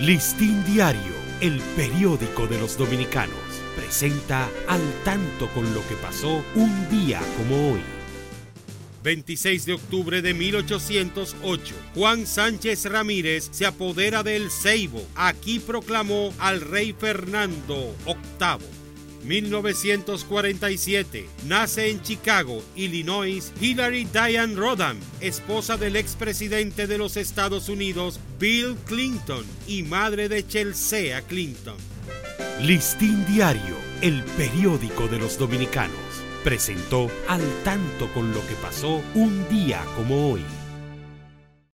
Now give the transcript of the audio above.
Listín Diario, el periódico de los dominicanos, presenta al tanto con lo que pasó un día como hoy. 26 de octubre de 1808, Juan Sánchez Ramírez se apodera del Ceibo. Aquí proclamó al rey Fernando VIII. 1947. Nace en Chicago, Illinois, Hillary Diane Rodham, esposa del expresidente de los Estados Unidos, Bill Clinton, y madre de Chelsea Clinton. Listín Diario, el periódico de los dominicanos, presentó al tanto con lo que pasó un día como hoy.